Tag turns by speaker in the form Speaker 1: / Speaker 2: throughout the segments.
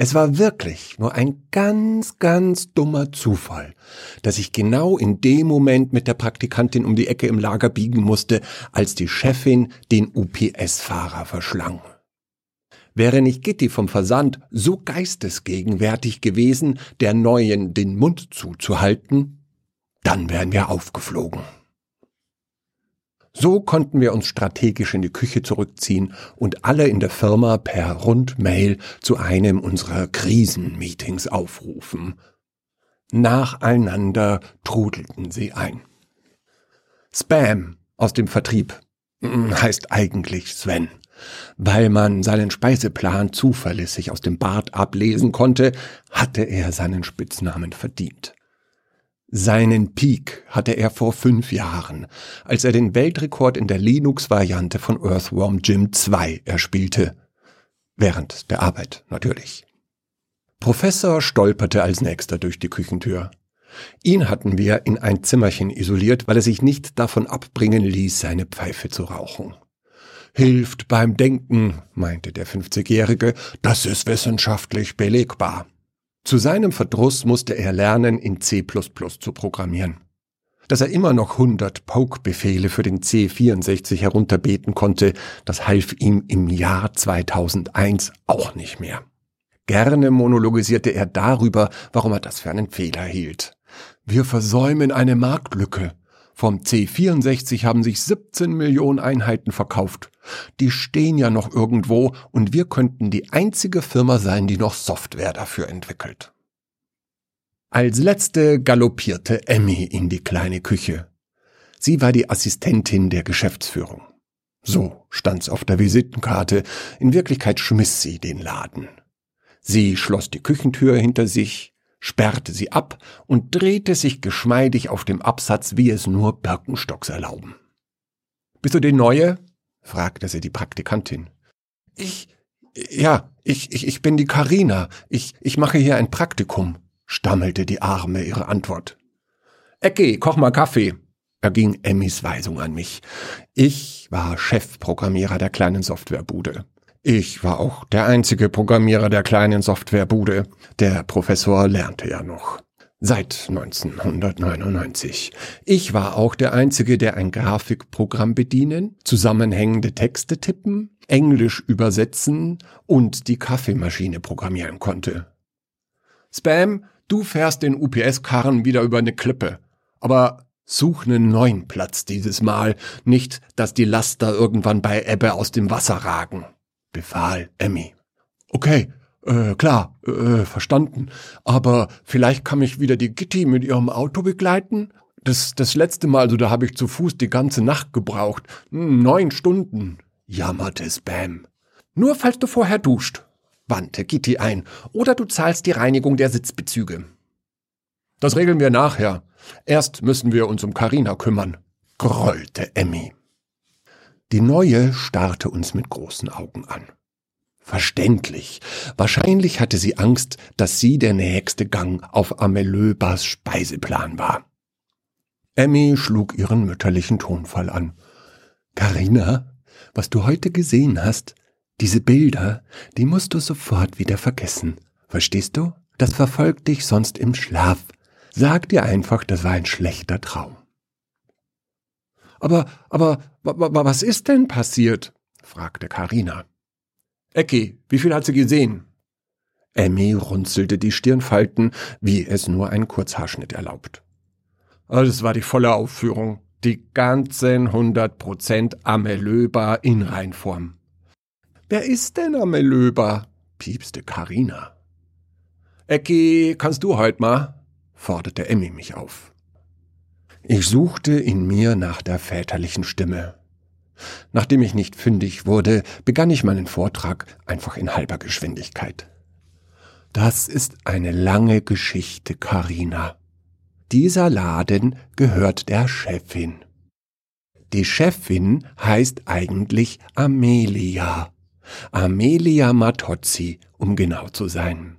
Speaker 1: Es war wirklich nur ein ganz, ganz dummer Zufall, dass ich genau in dem Moment mit der Praktikantin um die Ecke im Lager biegen musste, als die Chefin den UPS-Fahrer verschlang. Wäre nicht Gitti vom Versand so geistesgegenwärtig gewesen, der Neuen den Mund zuzuhalten, dann wären wir aufgeflogen. So konnten wir uns strategisch in die Küche zurückziehen und alle in der Firma per Rundmail zu einem unserer Krisenmeetings aufrufen. Nacheinander trudelten sie ein. Spam aus dem Vertrieb hm, heißt eigentlich Sven. Weil man seinen Speiseplan zuverlässig aus dem Bart ablesen konnte, hatte er seinen Spitznamen verdient. Seinen Peak hatte er vor fünf Jahren, als er den Weltrekord in der Linux-Variante von Earthworm Jim 2 erspielte. Während der Arbeit, natürlich. Professor stolperte als nächster durch die Küchentür. Ihn hatten wir in ein Zimmerchen isoliert, weil er sich nicht davon abbringen ließ, seine Pfeife zu rauchen. Hilft beim Denken, meinte der 50-Jährige, das ist wissenschaftlich belegbar. Zu seinem Verdruss musste er lernen, in C++ zu programmieren. Dass er immer noch 100 Poke-Befehle für den C64 herunterbeten konnte, das half ihm im Jahr 2001 auch nicht mehr. Gerne monologisierte er darüber, warum er das für einen Fehler hielt. Wir versäumen eine Marktlücke. Vom C64 haben sich 17 Millionen Einheiten verkauft. Die stehen ja noch irgendwo und wir könnten die einzige Firma sein, die noch Software dafür entwickelt. Als letzte galoppierte Emmy in die kleine Küche. Sie war die Assistentin der Geschäftsführung. So stand's auf der Visitenkarte, in Wirklichkeit schmiss sie den Laden. Sie schloss die Küchentür hinter sich, sperrte sie ab und drehte sich geschmeidig auf dem Absatz, wie es nur Birkenstocks erlauben. Bist du die Neue? fragte sie die Praktikantin. Ich, ja, ich, ich, ich bin die Karina. Ich, ich mache hier ein Praktikum, stammelte die Arme ihre Antwort. Ecki, koch mal Kaffee, erging Emmys Weisung an mich. Ich war Chefprogrammierer der kleinen Softwarebude. Ich war auch der einzige Programmierer der kleinen Softwarebude. Der Professor lernte ja noch. Seit 1999. Ich war auch der Einzige, der ein Grafikprogramm bedienen, zusammenhängende Texte tippen, Englisch übersetzen und die Kaffeemaschine programmieren konnte. Spam, du fährst den UPS-Karren wieder über eine Klippe. Aber such einen neuen Platz dieses Mal, nicht, dass die Laster irgendwann bei Ebbe aus dem Wasser ragen befahl Emmy. Okay, äh, klar, äh, verstanden. Aber vielleicht kann mich wieder die Gitti mit ihrem Auto begleiten? Das, das letzte Mal, also da habe ich zu Fuß die ganze Nacht gebraucht. Hm, neun Stunden, jammerte Spam. Nur falls du vorher duscht, wandte Gitti ein, oder du zahlst die Reinigung der Sitzbezüge. Das regeln wir nachher. Erst müssen wir uns um Karina kümmern, grollte Emmy. Die neue starrte uns mit großen Augen an. Verständlich. Wahrscheinlich hatte sie Angst, dass sie der nächste Gang auf Amelöbas Speiseplan war. Emmy schlug ihren mütterlichen Tonfall an. Carina, was du heute gesehen hast, diese Bilder, die musst du sofort wieder vergessen. Verstehst du? Das verfolgt dich sonst im Schlaf. Sag dir einfach, das war ein schlechter Traum. Aber, aber, was ist denn passiert? fragte Karina. Ecki, wie viel hat sie gesehen? Emmy runzelte die Stirnfalten, wie es nur ein Kurzhaarschnitt erlaubt. Das war die volle Aufführung. Die ganzen hundert Prozent Amelöba in Reinform. Wer ist denn Amelöba? piepste Karina. Ecki, kannst du heut mal? forderte Emmy mich auf. Ich suchte in mir nach der väterlichen Stimme. Nachdem ich nicht fündig wurde, begann ich meinen Vortrag einfach in halber Geschwindigkeit. Das ist eine lange Geschichte, Karina. Dieser Laden gehört der Chefin. Die Chefin heißt eigentlich Amelia. Amelia Matozzi, um genau zu sein.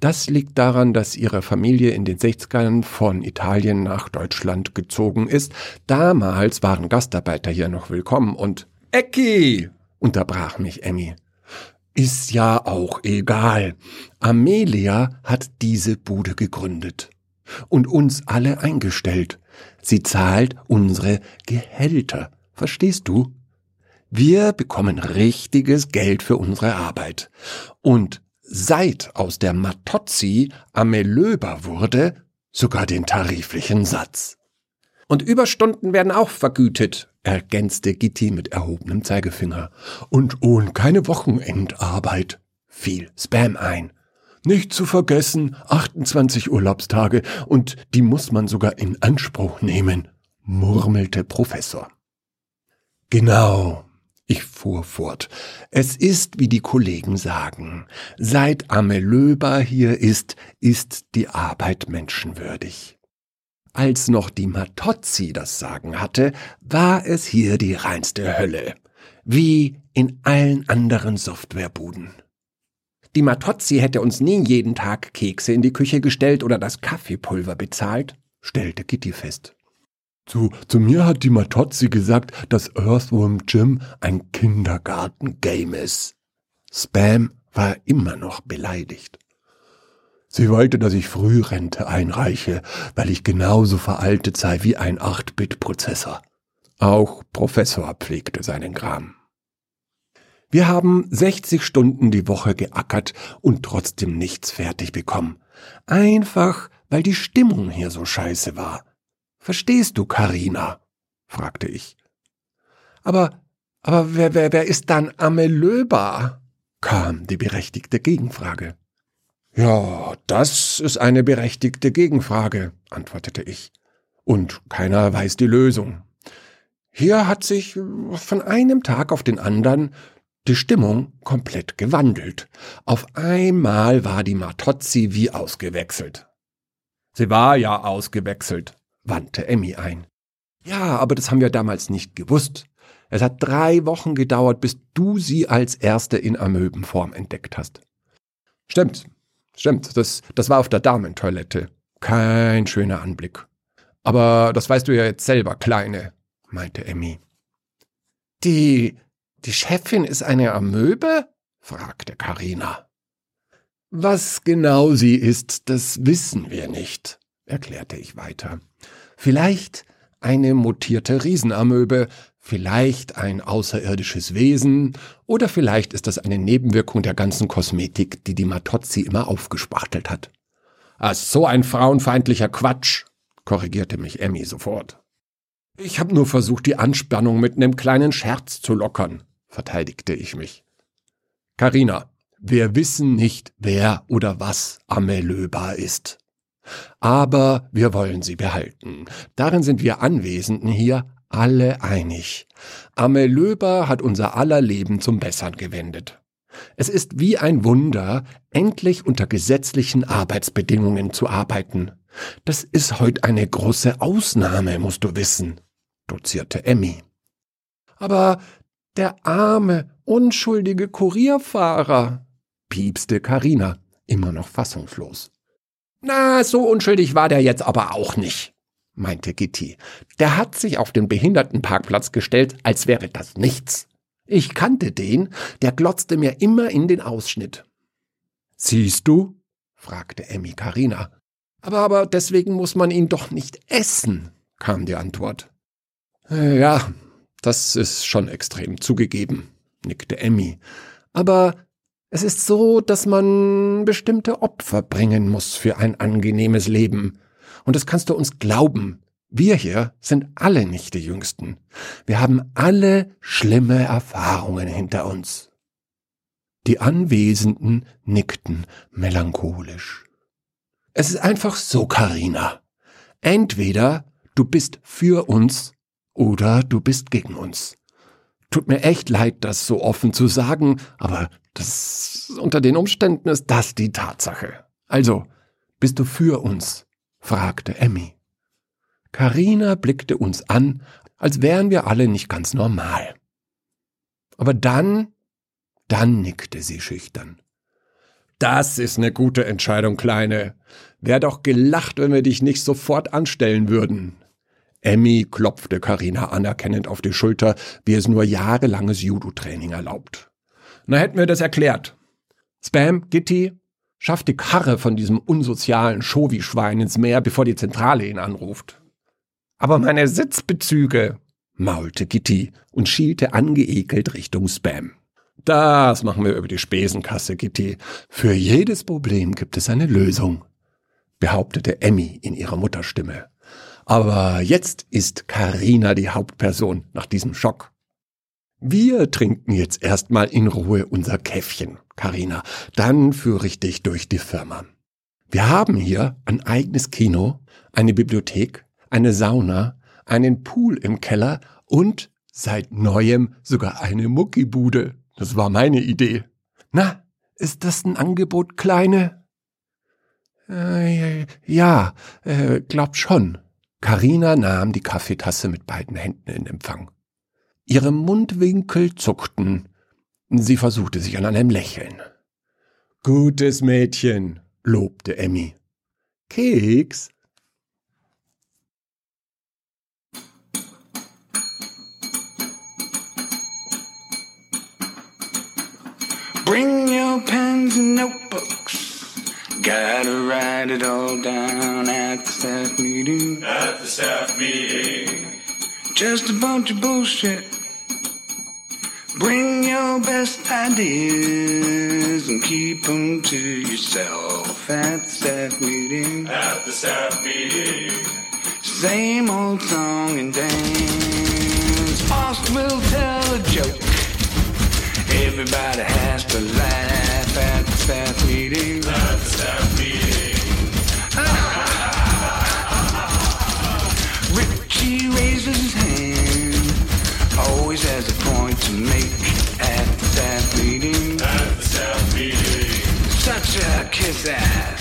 Speaker 1: Das liegt daran, dass ihre Familie in den 60ern von Italien nach Deutschland gezogen ist. Damals waren Gastarbeiter hier noch willkommen und Ecki! unterbrach mich Emmy. Ist ja auch egal. Amelia hat diese Bude gegründet und uns alle eingestellt. Sie zahlt unsere Gehälter. Verstehst du? Wir bekommen richtiges Geld für unsere Arbeit. Und seit aus der Matozzi Amelöber wurde, sogar den tariflichen Satz. Und Überstunden werden auch vergütet, ergänzte Gitti mit erhobenem Zeigefinger. Und ohne keine Wochenendarbeit, fiel Spam ein. Nicht zu vergessen, 28 Urlaubstage, und die muss man sogar in Anspruch nehmen, murmelte Professor. Genau, ich fuhr fort. Es ist, wie die Kollegen sagen, seit Amelöber hier ist, ist die Arbeit menschenwürdig. Als noch die Matozzi das Sagen hatte, war es hier die reinste Hölle. Wie in allen anderen Softwarebuden. Die Matozzi hätte uns nie jeden Tag Kekse in die Küche gestellt oder das Kaffeepulver bezahlt, stellte Kitty fest. Zu, zu mir hat die Matozzi gesagt, dass Earthworm Jim ein Kindergarten-Game ist. Spam war immer noch beleidigt. Sie wollte, dass ich Frührente einreiche, weil ich genauso veraltet sei wie ein 8-Bit-Prozessor. Auch Professor pflegte seinen Gram. Wir haben 60 Stunden die Woche geackert und trotzdem nichts fertig bekommen. Einfach, weil die Stimmung hier so scheiße war. Verstehst du, Karina? fragte ich. Aber, aber wer, wer, wer ist dann Amelöba? kam die berechtigte Gegenfrage. Ja, das ist eine berechtigte Gegenfrage, antwortete ich. Und keiner weiß die Lösung. Hier hat sich von einem Tag auf den anderen die Stimmung komplett gewandelt. Auf einmal war die Matozzi wie ausgewechselt. Sie war ja ausgewechselt, wandte Emmy ein. Ja, aber das haben wir damals nicht gewusst. Es hat drei Wochen gedauert, bis du sie als erste in Amöbenform entdeckt hast. Stimmt, stimmt, das, das war auf der Damentoilette. Kein schöner Anblick. Aber das weißt du ja jetzt selber, Kleine, meinte Emmy. Die, die Chefin ist eine Amöbe? fragte Karina. Was genau sie ist, das wissen wir nicht, erklärte ich weiter. Vielleicht eine mutierte Riesenamöbe, vielleicht ein außerirdisches Wesen, oder vielleicht ist das eine Nebenwirkung der ganzen Kosmetik, die die Matozzi immer aufgespachtelt hat. Ah, so ein frauenfeindlicher Quatsch, korrigierte mich Emmy sofort. Ich habe nur versucht, die Anspannung mit einem kleinen Scherz zu lockern, verteidigte ich mich. Karina, wir wissen nicht, wer oder was Amelöba ist. Aber wir wollen sie behalten. Darin sind wir Anwesenden hier alle einig. Amelöber hat unser aller Leben zum Bessern gewendet. Es ist wie ein Wunder, endlich unter gesetzlichen Arbeitsbedingungen zu arbeiten. Das ist heute eine große Ausnahme, musst du wissen, dozierte Emmy. Aber der arme, unschuldige Kurierfahrer, piepste Karina, immer noch fassungslos. Na, so unschuldig war der jetzt aber auch nicht, meinte Gitti. Der hat sich auf den Behindertenparkplatz gestellt, als wäre das nichts. Ich kannte den, der glotzte mir immer in den Ausschnitt. Siehst du? fragte Emmy Karina. Aber, aber deswegen muss man ihn doch nicht essen, kam die Antwort. Äh, ja, das ist schon extrem zugegeben, nickte Emmy. Aber es ist so, dass man bestimmte Opfer bringen muss für ein angenehmes Leben. Und das kannst du uns glauben. Wir hier sind alle nicht die Jüngsten. Wir haben alle schlimme Erfahrungen hinter uns. Die Anwesenden nickten melancholisch. Es ist einfach so, Karina. Entweder du bist für uns oder du bist gegen uns. Tut mir echt leid, das so offen zu sagen, aber das, unter den Umständen ist das die Tatsache. Also, bist du für uns? fragte Emmy. Karina blickte uns an, als wären wir alle nicht ganz normal. Aber dann, dann nickte sie schüchtern. Das ist eine gute Entscheidung, Kleine. Wär doch gelacht, wenn wir dich nicht sofort anstellen würden. Emmy klopfte Karina anerkennend auf die Schulter, wie es nur jahrelanges Judo-Training erlaubt. Na hätten wir das erklärt. Spam, Gitti, schafft die Karre von diesem unsozialen Schovi-Schwein ins Meer, bevor die Zentrale ihn anruft. Aber meine Sitzbezüge, maulte Gitti und schielte angeekelt Richtung Spam. Das machen wir über die Spesenkasse, Gitti. Für jedes Problem gibt es eine Lösung, behauptete Emmy in ihrer Mutterstimme. Aber jetzt ist Karina die Hauptperson nach diesem Schock. Wir trinken jetzt erstmal in Ruhe unser Käffchen, Karina. Dann führe ich dich durch die Firma. Wir haben hier ein eigenes Kino, eine Bibliothek, eine Sauna, einen Pool im Keller und seit neuem sogar eine Muckibude. Das war meine Idee. Na, ist das ein Angebot, Kleine? Äh, ja, äh, glaub schon. Karina nahm die Kaffeetasse mit beiden Händen in Empfang. Ihre Mundwinkel zuckten. Sie versuchte sich an einem Lächeln. Gutes Mädchen, lobte Emmy. Keks?
Speaker 2: Bring your pens and notebooks. Gotta write it all down at the staff meeting.
Speaker 3: At the staff meeting.
Speaker 2: Just a bunch of bullshit. Bring your best ideas and keep them to yourself at the staff meeting.
Speaker 3: At the staff meeting.
Speaker 2: Same old song and dance. Boss will tell a joke. Everybody has to laugh at the staff meeting.
Speaker 3: At the staff meeting.
Speaker 2: Richie raises his hand. Always has a point make at the staff meeting.
Speaker 3: At the staff meeting.
Speaker 2: Such a kiss ass.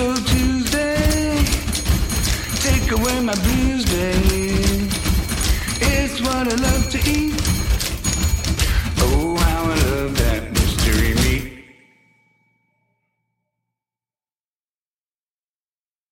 Speaker 2: till Tuesday. Take away my blues.